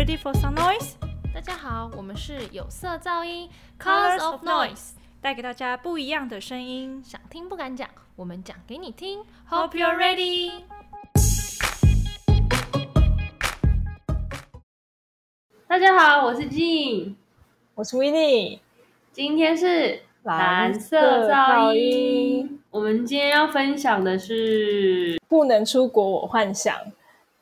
Ready for some noise？大家好，我们是有色噪音 Colors of Noise，带给大家不一样的声音。想听不敢讲，我们讲给你听。Hope you're ready。大家好，我是静，我是 w i n n i 今天是蓝色噪音。我们今天要分享的是不能出国，我幻想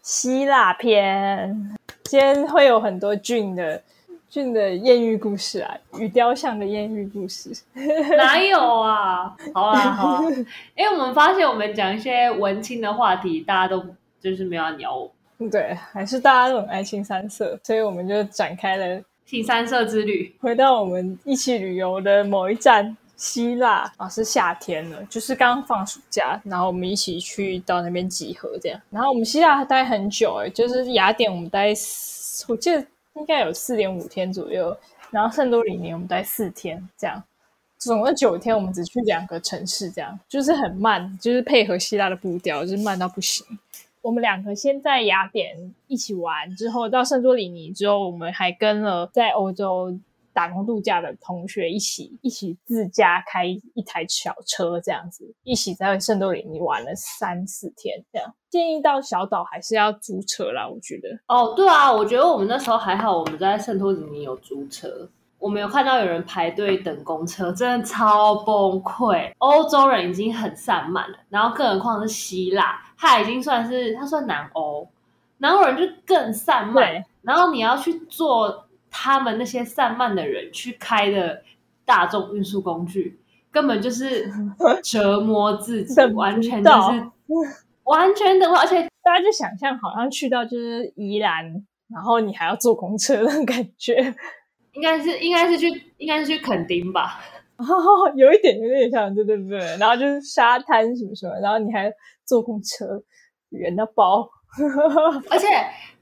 希腊篇。今天会有很多俊的俊的艳遇故事啊，与雕像的艳遇故事。哪有啊？好啊好啊，因为我们发现我们讲一些文青的话题，大家都就是没有要鸟我。对，还是大家都很爱新三色，所以我们就展开了新三色之旅。回到我们一起旅游的某一站希腊啊，是夏天了，就是刚放暑假，然后我们一起去到那边集合这样。然后我们希腊待很久、欸，就是雅典我们待，我记得应该有四点五天左右，然后圣多里尼我们待四天这样。总共九天，我们只去两个城市，这样就是很慢，就是配合希腊的步调，就是慢到不行。我们两个先在雅典一起玩，之后到圣多里尼之后，我们还跟了在欧洲打工度假的同学一起一起自驾开一台小车，这样子一起在圣多里尼玩了三四天。这样建议到小岛还是要租车啦，我觉得。哦，对啊，我觉得我们那时候还好，我们在圣托里尼有租车。我们有看到有人排队等公车，真的超崩溃。欧洲人已经很散漫了，然后更何况是希腊，它已经算是它算南欧，南欧人就更散漫。然后你要去坐他们那些散漫的人去开的大众运输工具，根本就是 折磨自己，完全就到是 完全等不到，而且大家就想象好像去到就是宜兰，然后你还要坐公车那种感觉，应该是应该是去应该是去垦丁吧。有一点有点像，对对对。然后就是沙滩什么什么，然后你还坐公车，远到爆。而且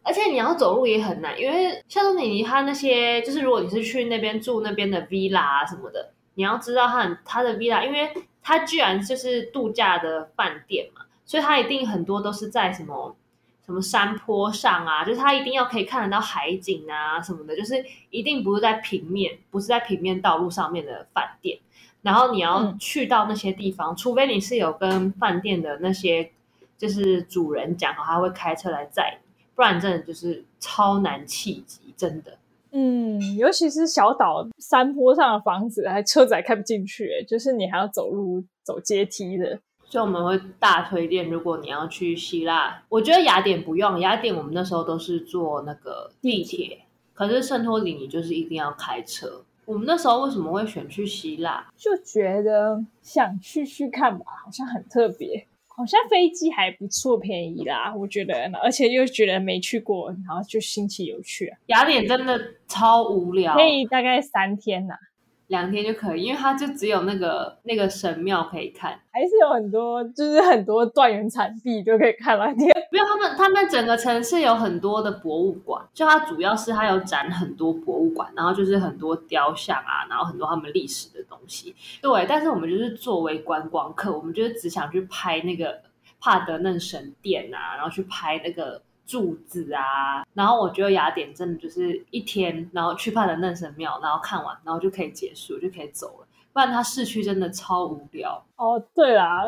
而且你要走路也很难，因为像托里尼它那些，就是如果你是去那边住那边的 villa 啊什么的，你要知道他很它的 villa，因为它居然就是度假的饭店嘛，所以它一定很多都是在什么什么山坡上啊，就是它一定要可以看得到海景啊什么的，就是一定不是在平面，不是在平面道路上面的饭店。然后你要嗯去到那些地方，除非你是有跟饭店的那些就是主人讲好，他会开车来载你，不然真的就是超难气急，真的。嗯，尤其是小岛山坡上的房子，还车子还开不进去，欸就是你还要走路走阶梯的。所以我们会大推荐，如果你要去希腊，我觉得雅典不用，雅典我们那时候都是坐那个地铁，可是圣托里尼就是一定要开车。我们那时候为什么会选去希腊？就觉得想去去看吧，好像很特别，好像飞机还不错，便宜啦，我觉得，而且又觉得没去过，然后就新奇有趣、啊，雅典真的超无聊，可以大概三天呐、两天就可以，因为它就只有那个那个神庙可以看。还是有很多，就是很多断垣残壁都可以看完天。没有，他们他们整个城市有很多的博物馆，就它主要是它有展很多博物馆，然后就是很多雕像啊，然后很多他们历史的东西。对，但是我们就是作为观光客，我们就是只想去拍那个帕德嫩神殿啊，然后去拍那个柱子啊。然后我觉得雅典真的就是一天，然后去帕德嫩神庙，然后看完，然后就可以结束，就可以走了。不然它市区真的超无聊。哦，对啦，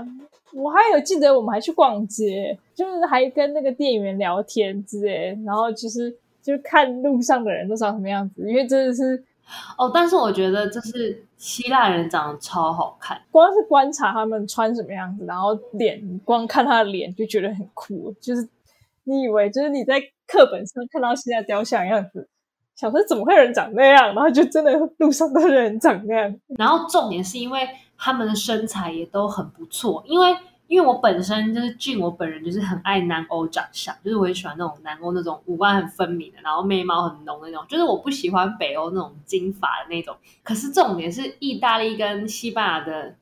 我还有记得我们还去逛街，就是还跟那个店员聊天之类，然后就是就看路上的人都长什么样子，因为真的是哦，但是我觉得就是希腊人长得超好看。光是观察他们穿什么样子，然后脸光看他的脸就觉得很酷，就是你以为就是你在课本上看到希腊雕像样子，想说怎么会有人长那样，然后就真的路上都有人长那样。然后重点是因为他们的身材也都很不错，因为因为我本身就是俊，我本人就是很爱南欧长相，就是我很喜欢那种南欧那种五官很分明的，然后眉毛很浓的那种，就是我不喜欢北欧那种金发的那种。可是重点是意大利跟西班牙的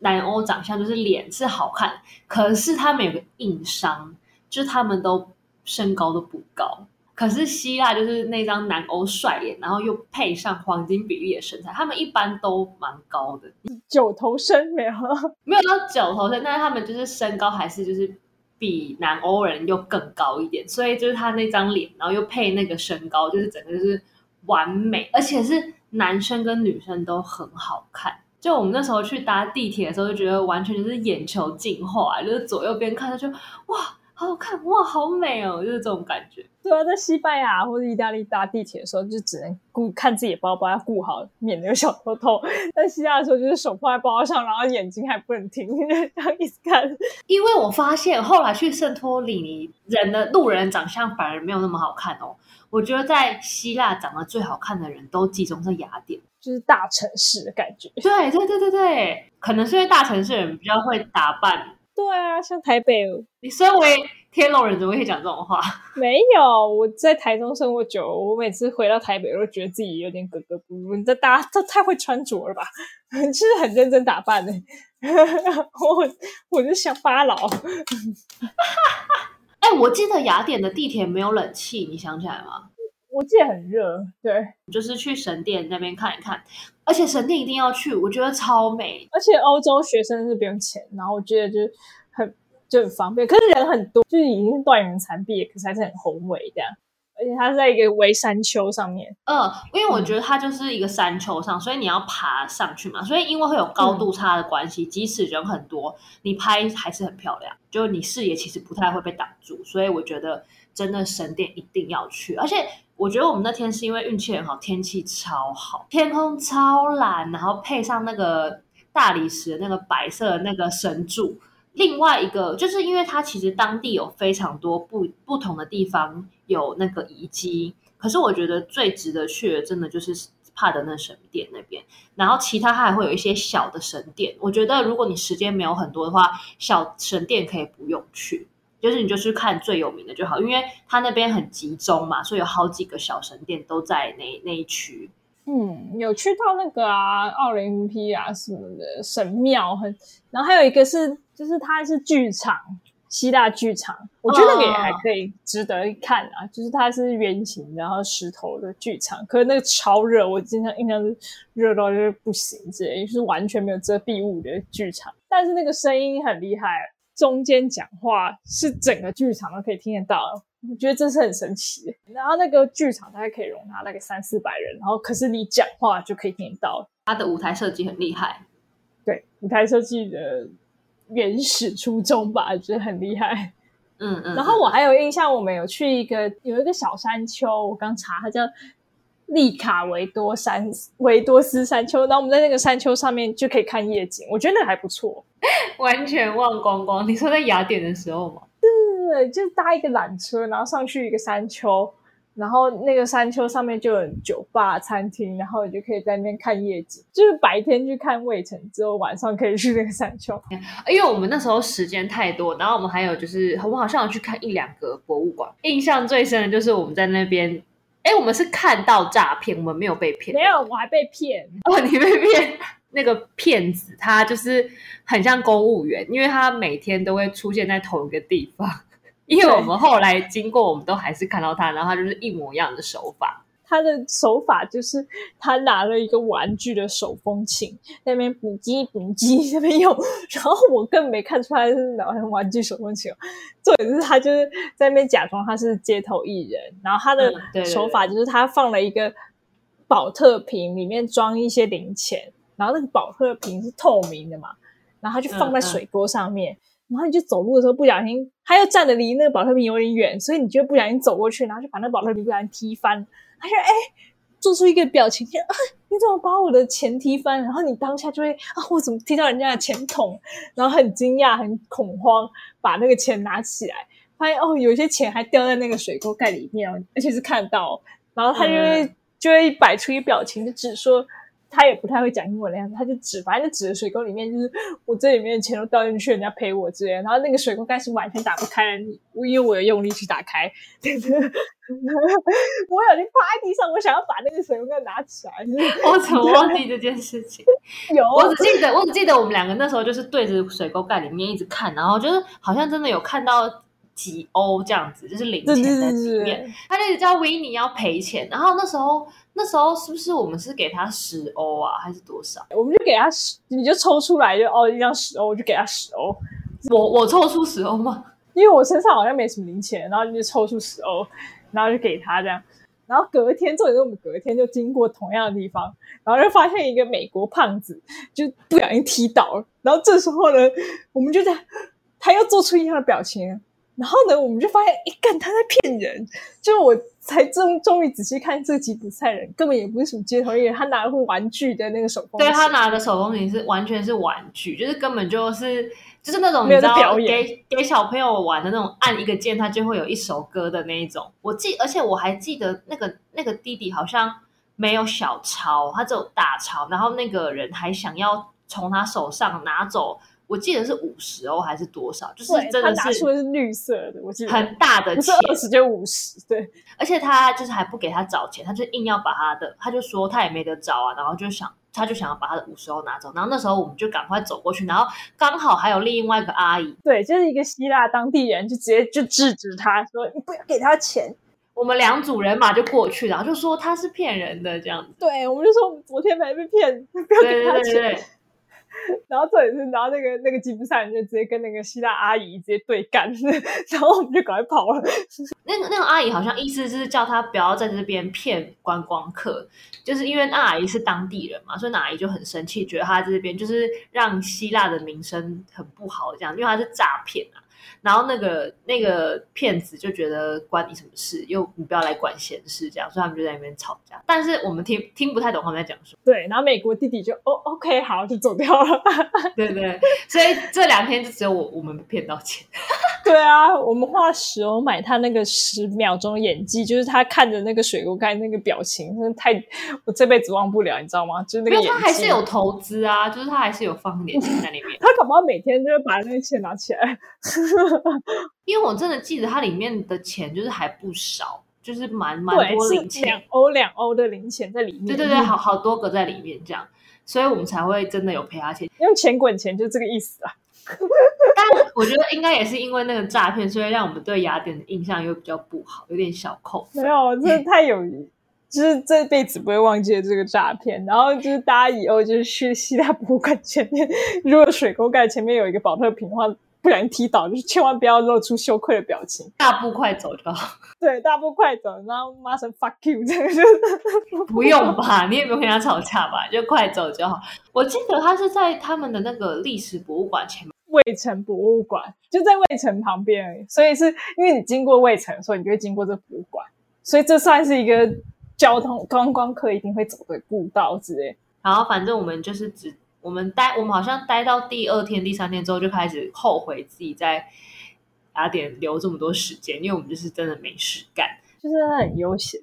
南欧长相，就是脸是好看，可是他们有个硬伤，就是他们都身高都不高。可是希腊就是那张南欧帅脸，然后又配上黄金比例的身材，他们一般都蛮高的，九头身没有，没有到九头身，但是他们就是身高还是就是比南欧人又更高一点，所以就是他那张脸，然后又配那个身高，就是整个就是完美，而且是男生跟女生都很好看。就我们那时候去搭地铁的时候，就觉得完全就是眼球进化，就是左右边看他，就哇，好好看，哇，好美哦，就是这种感觉。对啊，在西班牙或者意大利搭地铁的时候，就只能顾看自己的包包，要顾好，免得有小偷偷。在希腊的时候，就是手放在包包上，然后眼睛还不能停，这样一直看。因为我发现后来去圣托里尼，人的路人长相反而没有那么好看哦。我觉得在希腊长得最好看的人都集中在雅典，就是大城市的感觉。对对对对对，可能是因为大城市人比较会打扮。对啊，像台北，你身为天龙人怎么会讲这种话？没有，我在台中生活久，我每次回到台北，都觉得自己有点格格不入。你这大家都太会穿着了吧？就是很认真打扮的。我我就想发牢。哎，我记得雅典的地铁没有冷气，你想起来吗？我记得很热，对，就是去神殿那边看一看，而且神殿一定要去，我觉得超美。而且欧洲学生是不用钱，然后我觉得就很就很方便，可是人很多，就是已经是断垣残壁，可是还是很宏伟这样。而且它是在一个微山丘上面，嗯，因为我觉得它就是一个山丘上，所以你要爬上去嘛，所以因为会有高度差的关系，即使人很多，你拍还是很漂亮，就你视野其实不太会被挡住，所以我觉得真的神殿一定要去。而且我觉得我们那天是因为运气很好，天气超好，天空超蓝，然后配上那个大理石的那个白色的那个神柱。另外一个就是因为它其实当地有非常多不不同的地方有那个遗迹，可是我觉得最值得去的真的就是帕德嫩神殿那边，然后其他它还会有一些小的神殿。我觉得如果你时间没有很多的话，小神殿可以不用去，就是你就去看最有名的就好，因为它那边很集中嘛，所以有好几个小神殿都在那那一区。嗯，有去到那个啊奥林匹亚什么的神庙，很，然后还有一个是。就是它是剧场，希腊剧场，我觉得那个也还可以值得一看啊。就是它是圆形，然后石头的剧场，可是那个超热，我经常印象是热到就是不行，之类，就是完全没有遮蔽物的剧场。但是那个声音很厉害，中间讲话是整个剧场都可以听得到，我觉得这是很神奇。然后那个剧场大概可以容纳大概三四百人，然后可是你讲话就可以听得到。它的舞台设计很厉害，对，舞台设计的。原始初衷吧，觉得很厉害。嗯嗯。然后我还有印象，我们有去一个有一个小山丘，我刚查，它叫利卡维多山维多斯山丘。然后我们在那个山丘上面就可以看夜景，我觉得那还不错。完全忘光光。你说在雅典的时候吗？对就是搭一个缆车，然后上去一个山丘。然后那个山丘上面就有酒吧、餐厅，然后你就可以在那边看夜景。就是白天去看卫城，之后晚上可以去那个山丘。因为我们那时候时间太多，然后我们还有就是，我们好像有去看一两个博物馆。印象最深的就是我们在那边，哎，我们是看到诈骗，我们没有被骗。没有，我还被骗。哦，你被骗？那个骗子他就是很像公务员，因为他每天都会出现在同一个地方。因为我们后来经过，我们都还是看到他，然后他就是一模一样的手法。他的手法就是他拿了一个玩具的手风琴，在那边补机补机那边用，然后我更没看出来是拿玩具手风琴。重点是他就是在那边假装他是街头艺人，然后他的手法就是他放了一个保特瓶，里面装一些零钱，然后那个保特瓶是透明的嘛，然后他就放在水锅上面。然后你就走路的时候不小心，他又站的离那个保特瓶有点远，所以你就不小心走过去，然后就把那个保特瓶不小心踢翻。他就哎，做出一个表情，啊，你怎么把我的钱踢翻？然后你当下就会啊，我怎么踢到人家的钱桶？然后很惊讶、很恐慌，把那个钱拿起来，发现哦，有些钱还掉在那个水沟盖里面，而且是看到。然后他就会就会摆出一表情，就只说。他也不太会讲英文的样子，他就指，反正就指着水沟里面，就是我这里面的钱都掉进去，人家赔我之类。然后那个水沟盖是完全打不开的，我因为我有用力去打开，我有去趴在地上，我想要把那个水沟盖拿起来。我怎么忘记这件事情？有，我只记得，我只记得我们两个那时候就是对着水沟盖里面一直看，然后就是好像真的有看到。几欧这样子，就是零钱在里面。他就叫维尼要赔钱，然后那时候那时候是不是我们是给他十欧啊，还是多少？我们就给他十，你就抽出来就哦一张十欧，我就给他十欧。我我抽出十欧吗？因为我身上好像没什么零钱，然后你就抽出十欧，然后就给他这样。然后隔天，重点是我们隔天就经过同样的地方，然后就发现一个美国胖子就不小心踢倒了。然后这时候呢，我们就在他又做出一样的表情，然后呢，我们就发现，一干他在骗人。就我才终终于仔细看这个吉普赛人，根本也不是什么街头艺人，他拿了副玩具的那个手风琴，对他拿的手风琴是完全是玩具，就是根本就是就是那种你知道表演给给小朋友玩的那种，按一个键他就会有一首歌的那一种。我记，而且我还记得那个那个弟弟好像没有小抄，他只有大抄，然后那个人还想要从他手上拿走，我记得是五十欧还是多少，就是，真的他拿出是的是绿色的，我记得很大的钱，二十就五十，对，而且他就是还不给他找钱，他就硬要把他的，他就说他也没得找啊，然后就想他就想要把他的五十欧拿走，然后那时候我们就赶快走过去，然后刚好还有另外一个阿姨，对，就是一个希腊当地人就直接就制止他说：“你不要给他钱。我们两组人马就过去，然后就说他是骗人的这样子”，对，我们就说我们昨天才被骗，不要对给他钱。对对对对，然后这也是，然后那个那个吉普赛人就直接跟那个希腊阿姨直接对干，然后我们就赶快跑了。那个那个阿姨好像意思就是叫他不要在这边骗观光客，就是因为那阿姨是当地人嘛，所以那阿姨就很生气，觉得他在这边就是让希腊的名声很不好，这样，因为他是诈骗啊。然后那个那个骗子就觉得关你什么事，又你不要来管闲事，这样，所以他们就在那边吵架。但是我们听听不太懂他们在讲什么，对，然后美国弟弟就哦，OK，好，就走掉了。对对？所以这两天就只有我我们被骗到钱。对啊，我们花十欧买他那个十秒钟的演技，就是他看着那个水沟盖那个表情，真的太我这辈子忘不了，你知道吗？就是那，个演技，他还是有投资啊，就是他还是有放一点钱在里面。他搞不好每天就会把那个钱拿起来。因为我真的记得它里面的钱就是还不少，就是蛮蛮对，多零钱。欧两欧的零钱在里面。对对对，好好多个在里面这样，所以我们才会真的有赔他钱。用钱滚钱就这个意思啊。但我觉得应该也是因为那个诈骗，所以让我们对雅典的印象又比较不好，有点小扣分。没有，真的太有，就是这辈子不会忘记的这个诈骗。然后就是大家以后就是去希腊博物馆前面，如果水沟盖前面有一个保特瓶的话，不小心踢倒，就是千万不要露出羞愧的表情。大步快走就好，对，大步快走，然后骂声 fuck you，这个就是 不用吧？你也不用跟他吵架吧？就快走就好。我记得他是在他们的那个历史博物馆前面。卫城博物馆就在卫城旁边而已，所以是因为你经过卫城，所以你就会经过这博物馆，所以这算是一个交通观光客一定会走的步道之类。然后反正我们就是只我们待我们好像待到第二天、第三天之后就开始后悔自己在雅典留这么多时间，因为我们就是真的没事干。就是很悠闲。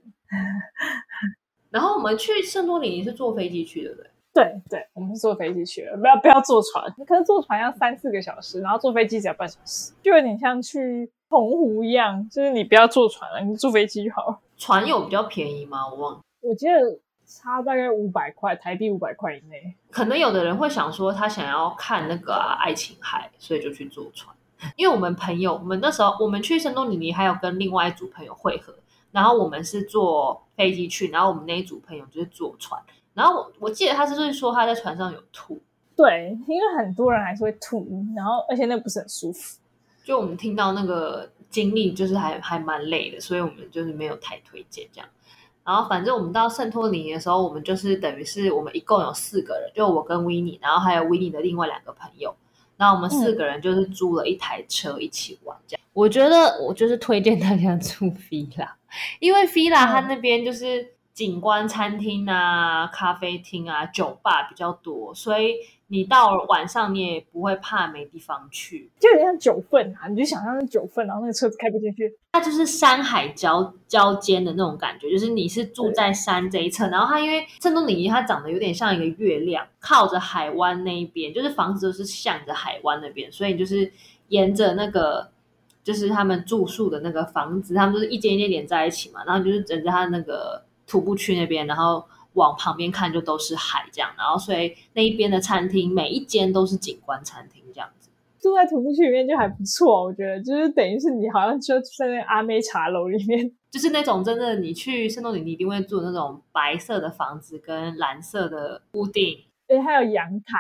然后我们去圣托里尼是坐飞机去的，对不对？对对，我们是坐飞机去的，不要不要坐船，可是坐船要三四个小时，然后坐飞机只要半小时，就有点像去澎湖一样，就是你不要坐船了，你坐飞机就好了。船有比较便宜吗？我忘了。我记得差大概五百块台币，五百块以内。可能有的人会想说，他想要看那个、啊、爱琴海，所以就去坐船。因为我们朋友，我们那时候我们去圣多里尼，还有跟另外一组朋友会合，然后我们是坐飞机去，然后我们那一组朋友就是坐船。然后我我记得他就是说他在船上有吐，对，因为很多人还是会吐，然后而且那不是很舒服。就我们听到那个经历，就是还还蛮累的，所以我们就是没有太推荐这样。然后反正我们到圣托里尼的时候，我们就是等于是我们一共有四个人，就我跟维尼，然后还有维尼的另外两个朋友。然后我们四个人就是租了一台车一起玩，这样。我觉得我就是推荐大家住 villa，因为 villa 它那边就是景观餐厅啊、咖啡厅啊、酒吧比较多，所以你到晚上你也不会怕没地方去。就有点像九份啊，你就想象是九份，然后那个车子开不进去。它就是山海交交间的那种感觉，就是你是住在山这一侧，然后它因为圣托里尼它长得有点像一个月亮，靠着海湾那一边，就是房子都是向着海湾那边，所以就是沿着那个就是他们住宿的那个房子，他们就是一间一间连在一起嘛，然后就是整着它那个徒步区那边，然后往旁边看就都是海这样，然后所以那一边的餐厅每一间都是景观餐厅这样子。住在徒步区里面就还不错，我觉得就是等于是你好像就住在那个阿妹茶楼里面。就是那种真的，你去圣托里尼一定会住那种白色的房子跟蓝色的屋顶。对，还有阳台，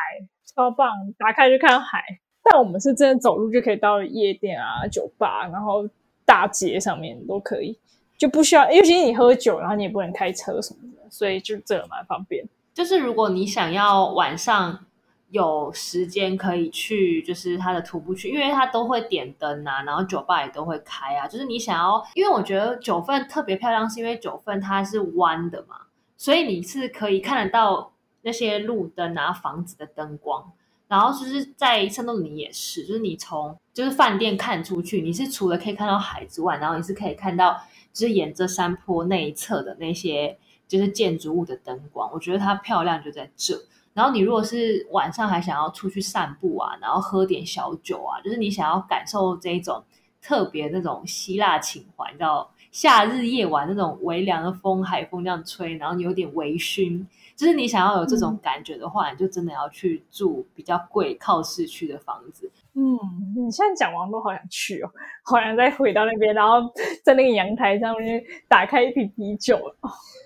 超棒，打开就看到海。但我们是真的走路就可以到夜店啊、酒吧，然后大街上面都可以，就不需要，尤其是你喝酒，然后你也不能开车什么的，所以就这个蛮方便。就是如果你想要晚上有时间可以去，就是它的徒步区，因为它都会点灯啊，然后酒吧也都会开啊。就是你想要，因为我觉得九份特别漂亮，是因为九份它是弯的嘛，所以你是可以看得到那些路灯啊、房子的灯光。然后就是在圣多里尼也是，就是你从就是饭店看出去，你是除了可以看到海之外，然后你是可以看到就是沿着山坡那一侧的那些就是建筑物的灯光。我觉得它漂亮就在这。然后你如果是晚上还想要出去散步啊，然后喝点小酒啊，就是你想要感受这一种特别那种希腊情怀，你知道夏日夜晚那种微凉的风，海风这样吹，然后你有点微醺。就是你想要有这种感觉的话，你就真的要去住比较贵、靠市区的房子。嗯，你现在讲完都好想去哦，好想再回到那边，然后在那个阳台上面打开一瓶啤酒，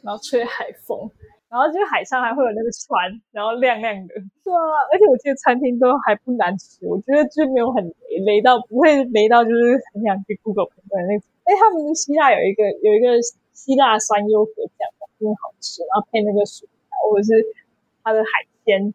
然后吹海风，然后就海上还会有那个船，然后亮亮的。对啊，而且我记得餐厅都还不难吃，我觉得就没有很雷，雷到不会雷到就是很想去 Google 评论那种。哎，他们希腊有一个有一个希腊酸优格酱，真的好吃，然后配那个薯。或者是它的海鲜，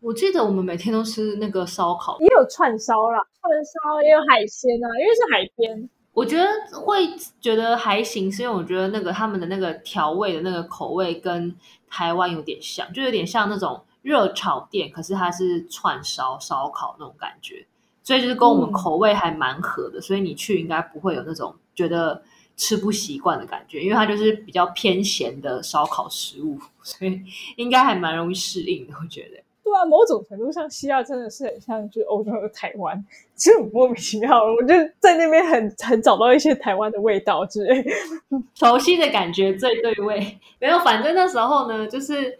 我记得我们每天都吃那个烧烤，也有串烧啦，串烧也有海鲜啊，因为是海边。我觉得会觉得还行，是因为我觉得那个他们的那个调味的那个口味跟台湾有点像，就有点像那种热炒店，可是它是串烧烧烤那种感觉，所以就是跟我们口味还蛮合的，所以你去应该不会有那种觉得。吃不习惯的感觉，因为它就是比较偏咸的烧烤食物，所以应该还蛮容易适应的。我觉得，对啊，某种程度上，西亚真的是很像就是欧洲的台湾，其实很莫名其妙。我就在那边很很找到一些台湾的味道之类，熟悉的感觉最对味。没有，反正那时候呢，就是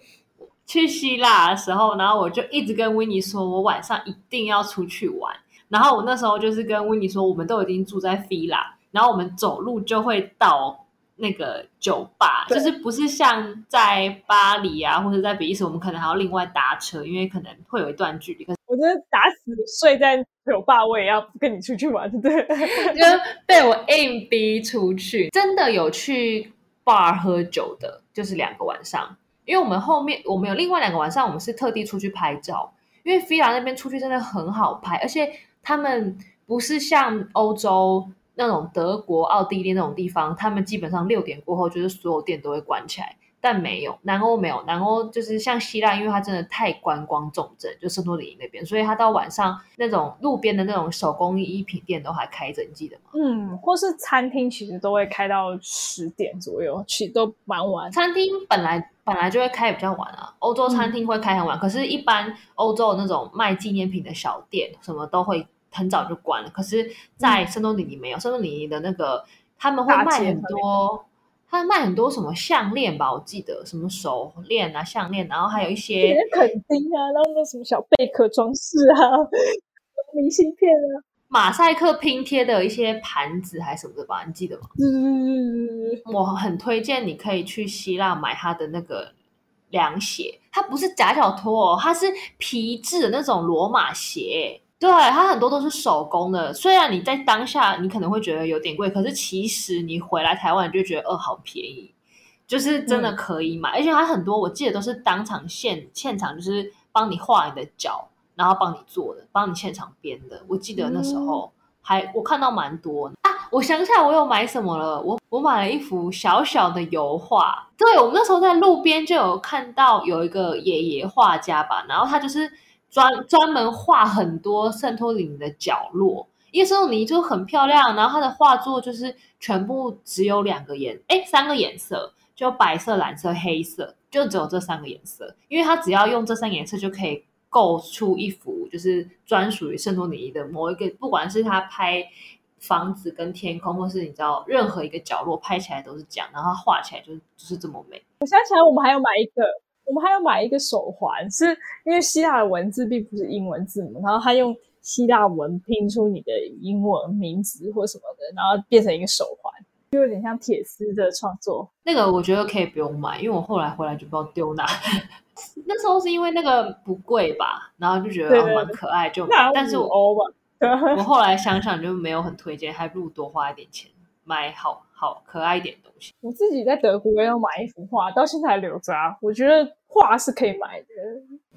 去希腊的时候，然后我就一直跟维尼说，我晚上一定要出去玩。然后我那时候就是跟维尼说，我们都已经住在菲拉。然后我们走路就会到那个酒吧，就是不是像在巴黎啊，或者在比利时，我们可能还要另外搭车，因为可能会有一段距离。可是我觉得打死睡在酒吧，我也要跟你出去玩，对，就被我硬逼出去。真的有去 bar 喝酒的，就是两个晚上，因为我们后面我们有另外两个晚上，我们是特地出去拍照，因为菲拉那边出去真的很好拍，而且他们不是像欧洲。那种德国、奥地利那种地方，他们基本上六点过后，就是所有店都会关起来。但没有南欧没有南欧，就是像希腊，因为它真的太观光重镇，就圣托里尼那边，所以它到晚上那种路边的那种手工艺品店都还开着，你记得吗？嗯，或是餐厅其实都会开到十点左右，其实都蛮晚。餐厅本来本来就会开比较晚啊，欧洲餐厅会开很晚，可是，一般欧洲那种卖纪念品的小店什么都会。很早就关了，可是，在圣多里尼没有。圣多里尼的那个他们会卖很多，他们卖很多什么项链吧？我记得什么手链啊、项链，然后还有一些肯丁啊，然后那什么小贝壳装饰啊、明信片啊、马赛克拼贴的一些盘子还是什么的吧？你记得吗？嗯，我很推荐你可以去希腊买他的那个凉鞋，它不是夹脚拖哦，它是皮质的那种罗马鞋。对，它很多都是手工的。虽然你在当下你可能会觉得有点贵，可是其实你回来台湾你就觉得，哦，好便宜，就是真的可以买。而且它很多，我记得都是当场现现场，就是帮你画你的脚，然后帮你做的，帮你现场编的。我记得那时候还我看到蛮多啊。我想起来我有买什么了，我我买了一幅小小的油画。对我们那时候在路边就有看到有一个爷爷画家吧，然后他就是。专专门画很多圣托里尼的角落，因为圣托里尼就很漂亮，然后他的画作就是全部只有两个颜，哎，三个颜色，就白色、蓝色、黑色，就只有这三个颜色，因为他只要用这三个颜色就可以构出一幅就是专属于圣托里尼的某一个，不管是他拍房子跟天空，或是你知道任何一个角落拍起来都是这样，然后画起来就是就是这么美。我想起来，我们还要买一个。我们还要买一个手环，是因为希腊的文字并不是英文字母，然后他用希腊文拼出你的英文名字或什么的，然后变成一个手环，就有点像铁丝的创作。那个我觉得可以不用买，因为我后来回来就不知道丢哪。那时候是因为那个不贵吧，然后就觉得蛮可爱，就那但是我我后来想想就没有很推荐，还不如多花一点钱买好好可爱一点的东西。我自己在德国也有买一幅画，到现在还留着啊。我觉得画是可以买的，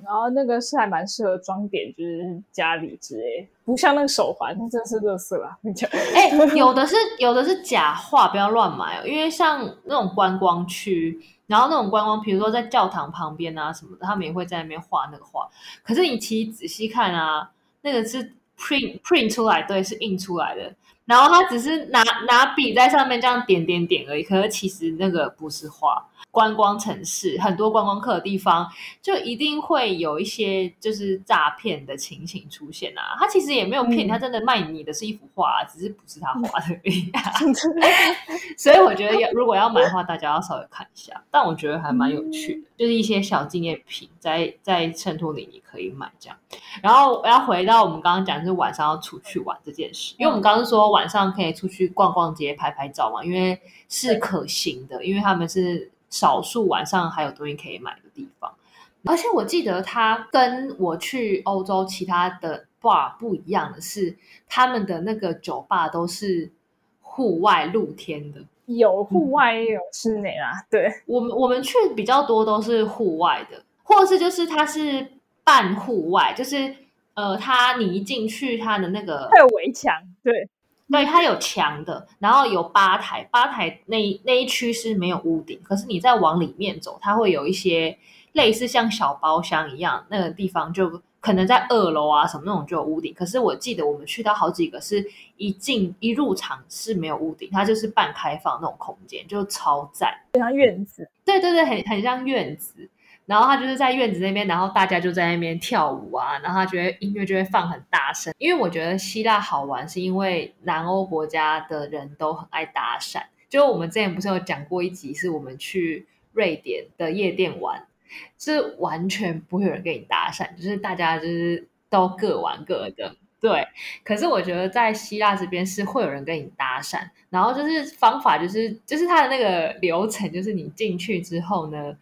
然后那个是还蛮适合装点，就是家里之类，不像那个手环，那真的是垃圾啦。你讲，哎、有的是有的是假画，不要乱买哦。因为像那种观光区，然后那种观光，比如说在教堂旁边啊什么的，他们也会在那边画那个画。可是你其实仔细看啊，那个是 print print 出来，对，是印出来的。然后他只是拿拿笔在上面这样点点点而已，可是其实那个不是画。观光城市很多观光客的地方，就一定会有一些就是诈骗的情形出现啊。他其实也没有骗你，嗯他真的卖你的是一幅画，只是不是他画的而已、啊。所以我觉得要如果要买的话，大家要稍微看一下。但我觉得还蛮有趣的，就是一些小纪念品在在衬托里你可以买这样。然后我要回到我们刚刚讲，就是晚上要出去玩这件事，因为我们刚刚说晚上可以出去逛逛街、拍拍照嘛，因为是可行的，因为他们是少数晚上还有东西可以买的地方。而且我记得它跟我去欧洲其他的 bar 不一样的是，他们的那个酒吧都是户外露天的。有户外也有室内啦，对，我们我们去比较多都是户外的，或者是就是它是半户外，就是呃，它你一进去它的那个还有围墙，对，对，它有墙的，然后有吧台，吧台那一那一区是没有屋顶，可是你再往里面走，它会有一些类似像小包厢一样，那个地方就可能在二楼啊什么那种就有屋顶。可是我记得我们去到好几个是一进一入场是没有屋顶，它就是半开放那种空间，就超赞。非常院子，对对对，很很像院子。然后他就是在院子那边，然后大家就在那边跳舞啊，然后他觉得音乐就会放很大声。因为我觉得希腊好玩，是因为南欧国家的人都很爱搭讪。就我们之前不是有讲过一集，是我们去瑞典的夜店玩，是完全不会有人跟你搭讪，就是大家就是都各玩各的。对，可是我觉得在希腊这边是会有人跟你搭讪，然后就是方法就是就是他的那个流程，就是你进去之后呢，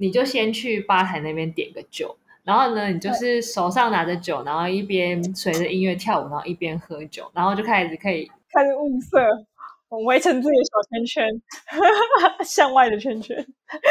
你就先去吧台那边点个酒，然后呢，你就是手上拿着酒，然后一边随着音乐跳舞，然后一边喝酒，然后就开始可以开始物色，围成自己的小圈圈，向外的圈圈，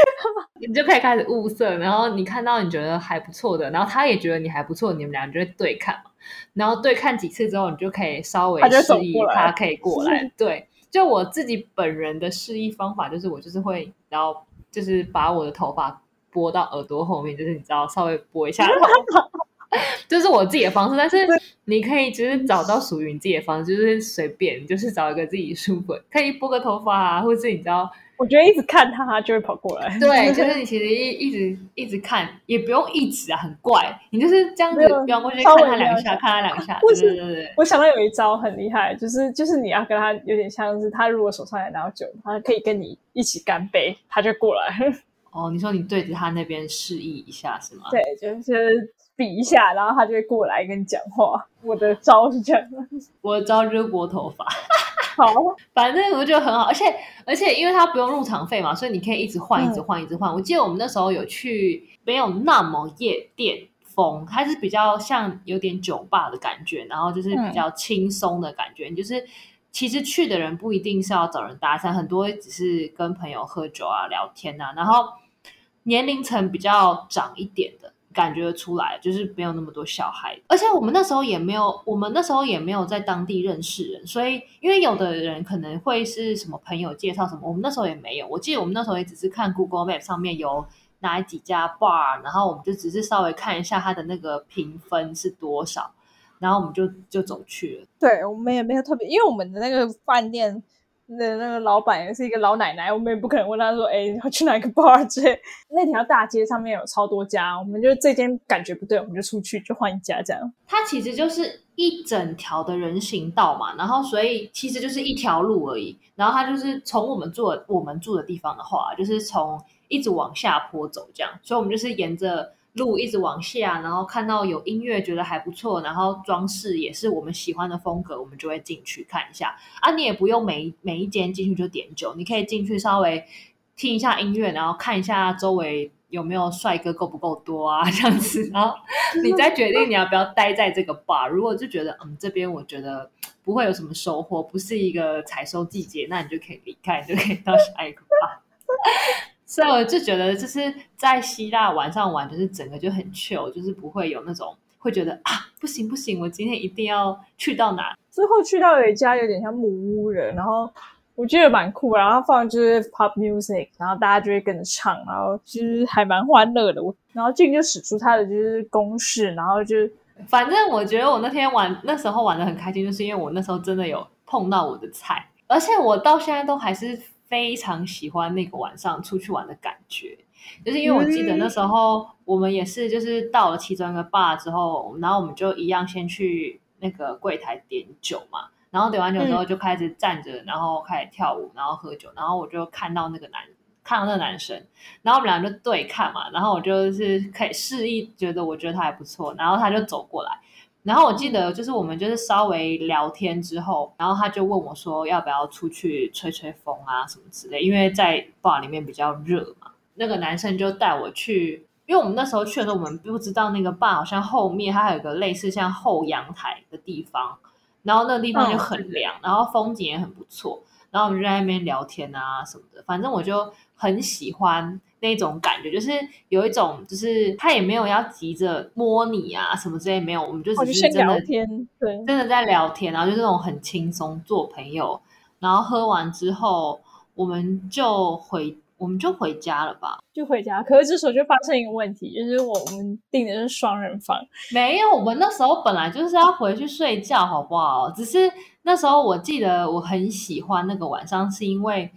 你就可以开始物色，然后你看到你觉得还不错的，然后他也觉得你还不错，你们俩就会对看嘛。然后对看几次之后，你就可以稍微示意他可以过来。对，就我自己本人的示意方法，就是我就是会，然后就是把我的头发拨到耳朵后面，就是你知道稍微拨一下头 发。这是我自己的方式，但是你可以就是找到属于你自己的方式，就是随便，就是找一个自己舒服，可以拨个头发啊，或者是你知道，我觉得一直看他，他就会跑过来。对，就是你其实一一直一直看，也不用一直啊，很怪，你就是这样子没有瞄过去稍看他两下，看他两下，对对对对。我想到有一招很厉害，就是就是你要跟他有点像是他如果手上也拿到酒，他可以跟你一起干杯，他就过来。哦，你说你对着他那边示意一下是吗？对，就是比一下，然后他就会过来跟你讲话。我的招是这样。我的招就是拨头发，好，反正我觉得很好，而且而且因为它不用入场费嘛，所以你可以一直换，嗯一直换，一直换。我记得我们那时候有去，没有那么夜店风，它是比较像有点酒吧的感觉，然后就是比较轻松的感觉。你就是其实去的人不一定是要找人搭讪，很多只是跟朋友喝酒啊、聊天啊，然后年龄层比较长一点的。感觉出来，就是没有那么多小孩，而且我们那时候也没有，我们那时候也没有在当地认识人，所以因为有的人可能会是什么朋友介绍什么，我们那时候也没有。我记得我们那时候也只是看 Google Map 上面有哪几家 bar，然后我们就只是稍微看一下它的那个评分是多少，然后我们就就走去了。对我们也没有特别，因为我们的那个饭店那那个老板也是一个老奶奶，我们也不可能问她说：“哎，你要去哪个 bar？” 之类。那条大街上面有超多家，我们就这间感觉不对，我们就出去就换一家这样。它其实就是一整条的人行道嘛，然后所以其实就是一条路而已。然后它就是从我们住的我们住的地方的话，就是从一直往下坡走这样，所以我们就是沿着路一直往下，然后看到有音乐觉得还不错，然后装饰也是我们喜欢的风格，我们就会进去看一下啊。你也不用每一每一间进去就点酒，你可以进去稍微听一下音乐，然后看一下周围有没有帅哥够不够多啊 这样子，然后 你再决定你要不要待在这个 bar。如果就觉得嗯这边我觉得不会有什么收获，不是一个采收季节，那你就可以离开，你就可以到下一个 bar。所以我就觉得就是在希腊晚上玩，就是整个就很 chill，就是不会有那种会觉得啊不行不行，我今天一定要去到哪。之后去到有一家有点像木屋人，然后我觉得蛮酷，然后放就是 pop music，然后大家就会跟着唱，然后就是还蛮欢乐的。我然后俊就使出他的就是公式，然后就反正我觉得我那天玩那时候玩的很开心，就是因为我那时候真的有碰到我的菜，而且我到现在都还是。非常喜欢那个晚上出去玩的感觉，就是因为我记得那时候我们也是，就是到了其中一个 bar 之后，然后我们就一样先去那个柜台点酒嘛，然后点完酒之后就开始站着，然后开始跳舞，然后喝酒，然后我就看到那个男，看到那个男生，然后我们俩就对看嘛，然后我就是可以示意觉得我觉得他还不错，然后他就走过来。然后我记得就是我们就是稍微聊天之后，然后他就问我说要不要出去吹吹风啊什么之类，因为在 bar 里面比较热嘛。那个男生就带我去，因为我们那时候去的时候，我们不知道那个 bar 好像后面它还有个类似像后阳台的地方，然后那个地方就很凉，然后风景也很不错，然后我们就在那边聊天啊什么的，反正我就很喜欢。那种感觉就是有一种，就是他也没有要急着摸你啊什么之类，没有，我们就只是真的天，对，真的在聊天，然后就是那种很轻松做朋友，然后喝完之后，我们就回，我们就回家了吧，就回家。可是这时候就发生一个问题，就是我们订的是双人房，没有，我们那时候本来就是要回去睡觉，好不好？只是那时候我记得我很喜欢那个晚上，是因为。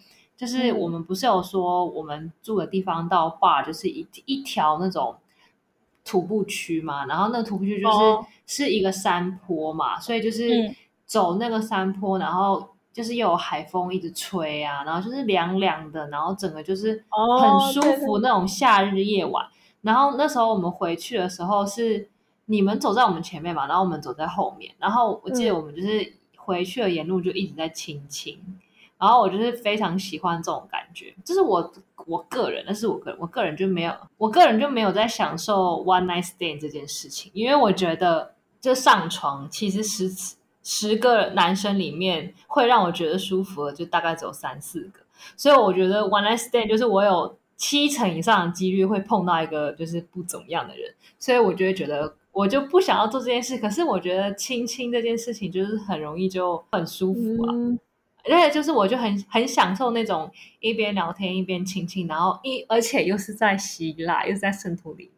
就是我们不是有说，我们住的地方到 bar 就是一一条那种徒步区嘛，然后那徒步区就是是一个山坡嘛，所以就是走那个山坡，然后就是又有海风一直吹啊，然后就是凉凉的，然后整个就是很舒服那种夏日夜晚。然后那时候我们回去的时候是你们走在我们前面嘛，然后我们走在后面，然后我记得我们就是回去的沿路就一直在亲亲。然后我就是非常喜欢这种感觉，就是我我个人，但是我个人我个人就没有，我个人就没有在享受 one night stand 这件事情，因为我觉得这上床其实十十个男生里面会让我觉得舒服的，就大概只有三四个，所以我觉得 one night stand 就是我有七成以上的几率会碰到一个就是不怎么样的人，所以我就会觉得我就不想要做这件事，可是我觉得亲亲这件事情就是很容易就很舒服啊。而且就是，我就很很享受那种一边聊天一边亲亲，然后一而且又是在希腊，又是在圣托里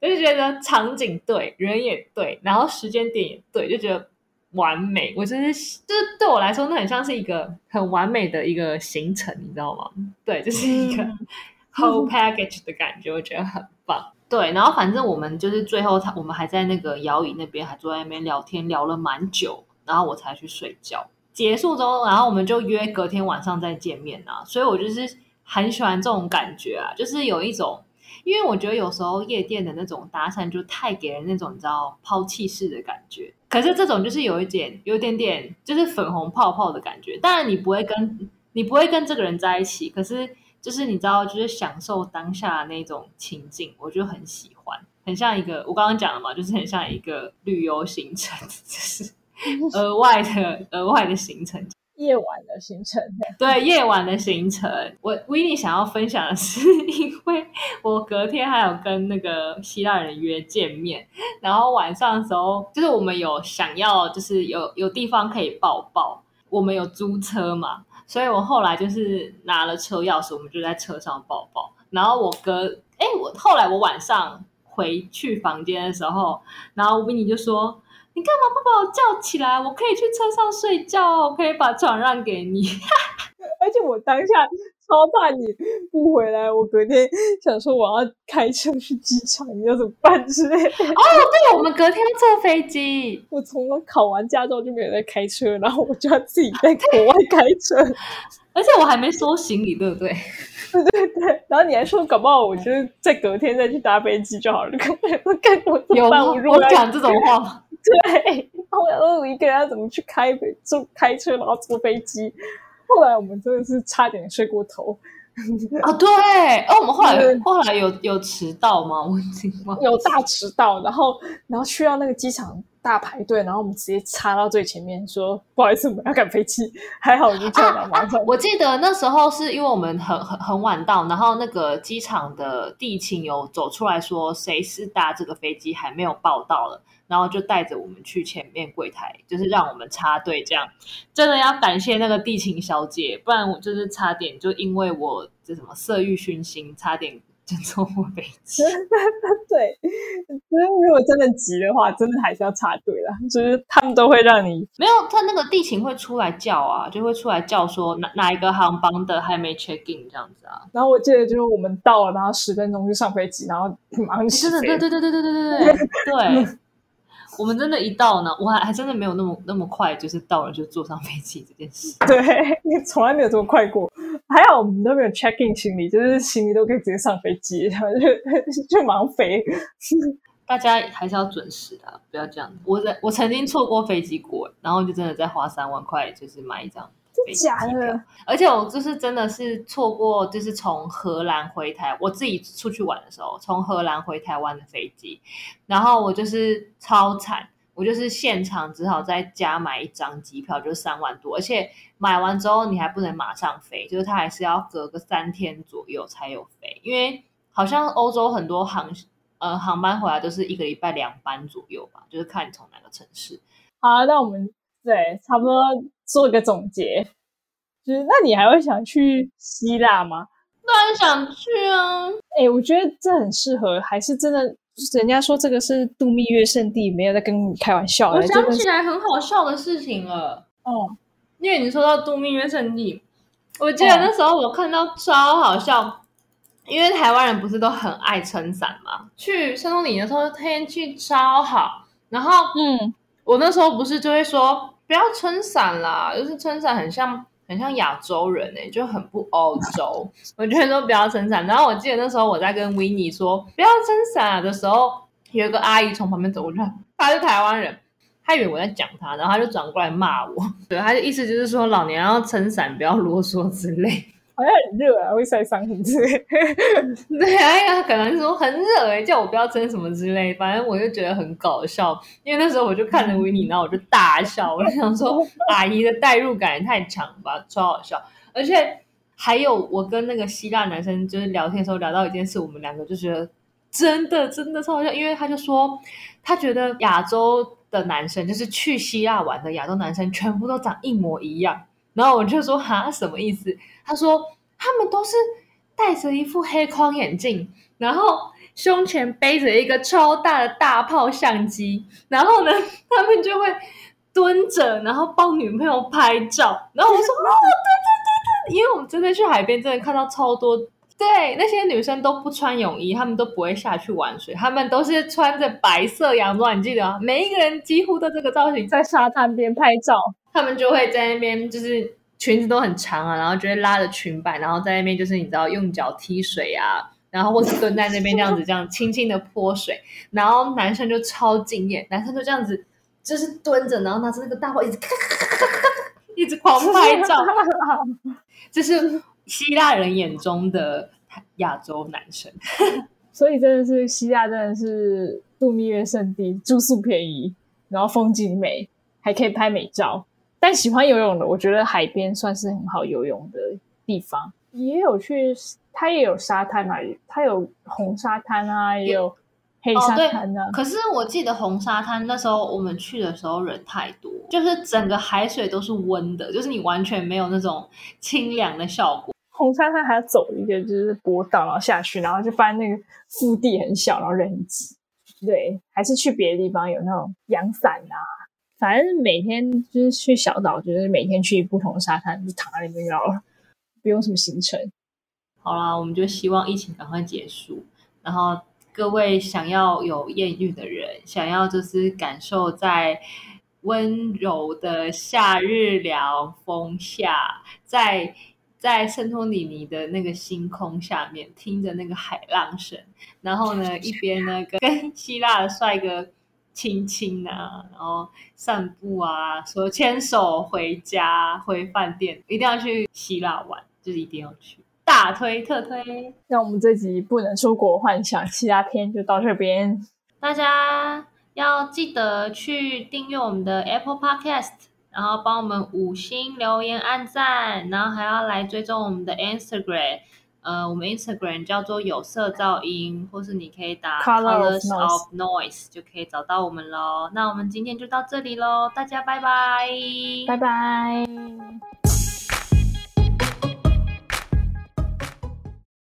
尼，就觉得场景对，人也对，然后时间点也对，就觉得完美。我就是就是对我来说，那很像是一个很完美的一个行程，你知道吗？对，就是一个 whole package 的感觉，我觉得很棒。对，然后反正我们就是最后他我们还在那个摇椅那边还坐在那边聊天，聊了蛮久，然后我才去睡觉。结束之后，然后我们就约隔天晚上再见面啊。所以我就是很喜欢这种感觉啊，就是有一种，因为我觉得有时候夜店的那种搭讪就太给人那种你知道抛弃式的感觉。可是这种就是有一点，有点点就是粉红泡泡的感觉。当然你不会跟你不会跟这个人在一起，可是就是你知道，就是享受当下那种情境，我就很喜欢，很像一个我刚刚讲的嘛，就是很像一个旅游行程，就是。额外的额外的行程，夜晚的行程，对夜晚的行程。我维尼想要分享的是，因为我隔天还有跟那个希腊人约见面，然后晚上的时候，就是我们有想要，就是有有地方可以抱抱，我们有租车嘛，所以我后来就是拿了车钥匙，我们就在车上抱抱。然后我哥，哎，我后来我晚上回去房间的时候，然后维尼就说。你干嘛不把我叫起来？我可以去车上睡觉，我可以把床让给你。而且我当下超怕你不回来，我隔天想说我要开车去机场，你要怎么办之类的。哦，对，我们隔天坐飞机。我从考完驾照就没有在开车，然后我就要自己在国外开车，而且我还没收行李，对不对？对对对。然后你还说搞不好，我就是在隔天再去搭飞机就好了。根本不跟我有我讲这种话吗？对，后来我一个人要怎么去开坐开车，然后坐飞机。后来我们真的是差点睡过头，啊，对，哦，我们后来后来有有迟到吗？我已经忘有大迟到，然后然后去到那个机场大排队，然后我们直接插到最前面，说不好意思，我们要赶飞机。还好我就叫了马上。我记得那时候是因为我们很很很晚到，然后那个机场的地勤有走出来说谁是搭这个飞机还没有报到了，然后就带着我们去前面柜台，就是让我们插队。这样真的要感谢那个地勤小姐，不然我就是差点就因为我这什么色欲熏心，差点就错过飞机。对，就是如果真的急的话，真的还是要插队啦。就是他们都会让你没有，他那个地勤会出来叫啊，就会出来叫说哪哪一个航班的还没 check in 这样子啊。然后我记得就是我们到了，然后十分钟就上飞机，然后马上起真的，对对对对对对对对，我们真的，一到呢，我还还真的没有那么那么快，就是到了就坐上飞机这件事。对，你从来没有这么快过。还好我们都没有 check in 行李，就是行李都可以直接上飞机，然后就就马上飞。大家还是要准时的啊，不要这样。我在我曾经错过飞机过，然后就真的再花三万块，就是买一张假的？而且我就是真的是错过，就是从荷兰回台，我自己出去玩的时候，从荷兰回台湾的飞机，然后我就是超惨，我就是现场只好在家买一张机票，就是三万多，而且买完之后你还不能马上飞，就是它还是要隔个三天左右才有飞，因为好像欧洲很多航呃航班回来都是一个礼拜两班左右吧，就是看你从哪个城市。好，那我们对差不多做一个总结，就是那你还会想去希腊吗？当然想去啊！哎，我觉得这很适合，还是真的，人家说这个是度蜜月圣地，没有在跟你开玩笑。我想起来很好笑的事情了。哦，因为你说到度蜜月圣地，我记得那时候我看到超好笑，因为台湾人不是都很爱撑伞嘛，去圣托里的时候天气超好，然后嗯，我那时候不是就会说不要撑伞啦，就是撑伞很像很像亚洲人哎、就很不欧洲，我觉得都不要撑伞。然后我记得那时候我在跟维尼说不要撑伞的时候，有一个阿姨从旁边走过去，她是台湾人。她以为我在讲她，然后她就转过来骂我。对，她的意思就是说老娘要撑伞，不要啰嗦之类。好像很热啊，会晒伤什么之类。对啊，可能说很热哎、叫我不要撑什么之类，反正我就觉得很搞笑。因为那时候我就看着维尼，然后我就大笑，我就想说 阿姨的代入感也太强吧，超好笑。而且还有我跟那个希腊男生就是聊天的时候聊到一件事，我们两个就觉得真的真的超好笑，因为他就说他觉得亚洲的男生就是去希腊玩的亚洲男生全部都长一模一样，然后我就说哈什么意思？他说他们都是戴着一副黑框眼镜，然后胸前背着一个超大的大炮相机，然后呢，他们就会蹲着，然后帮女朋友拍照。然后我说哦，对对对对，因为我们真的去海边，真的看到超多。对，那些女生都不穿泳衣，她们都不会下去玩水，她们都是穿着白色洋装，你记得吗？每一个人几乎都这个造型，在沙滩边拍照，他们就会在那边就是裙子都很长啊，然后就会拉着裙摆，然后在那边就是你知道用脚踢水啊，然后或者蹲在那边这样子这样轻轻的泼水，然后男生就超惊艳，男生就这样子就是蹲着，然后拿着那个大炮一直咔咔咔咔咔咔一直狂拍照，这是希腊人眼中的亚洲男生。所以真的是希腊，真的是度蜜月圣地，住宿便宜，然后风景美，还可以拍美照。但喜欢游泳的，我觉得海边算是很好游泳的地方。也有去，它也有沙滩嘛，它有红沙滩啊，也有黑沙滩啊。可是我记得红沙滩那时候我们去的时候人太多，就是整个海水都是温的，就是你完全没有那种清凉的效果。红沙滩还要走一个就是波道，然后下去，然后就发现那个腹地很小，然后人很挤。对，还是去别的地方有那种阳伞啊。反正每天就是去小岛，就是每天去不同的沙滩，就躺在那边就好了，不用什么行程。好啦，我们就希望疫情赶快结束，然后各位想要有艳遇的人，想要就是感受在温柔的夏日凉风下，在在圣托里尼的那个星空下面，听着那个海浪声，然后呢一边呢跟跟希腊的帅哥亲亲啊，然后散步啊，说牵手回家回饭店，一定要去希腊玩，就是一定要去。大推特推。那我们这集不能出国幻想，其他篇就到这边。大家要记得去订阅我们的 Apple Podcast，然后帮我们五星留言、按赞，然后还要来追踪我们的 Instagram。呃，我们 Instagram 叫做有色噪音，或是你可以打 Colors of Noise 就可以找到我们喽。那我们今天就到这里喽，大家拜拜，拜拜。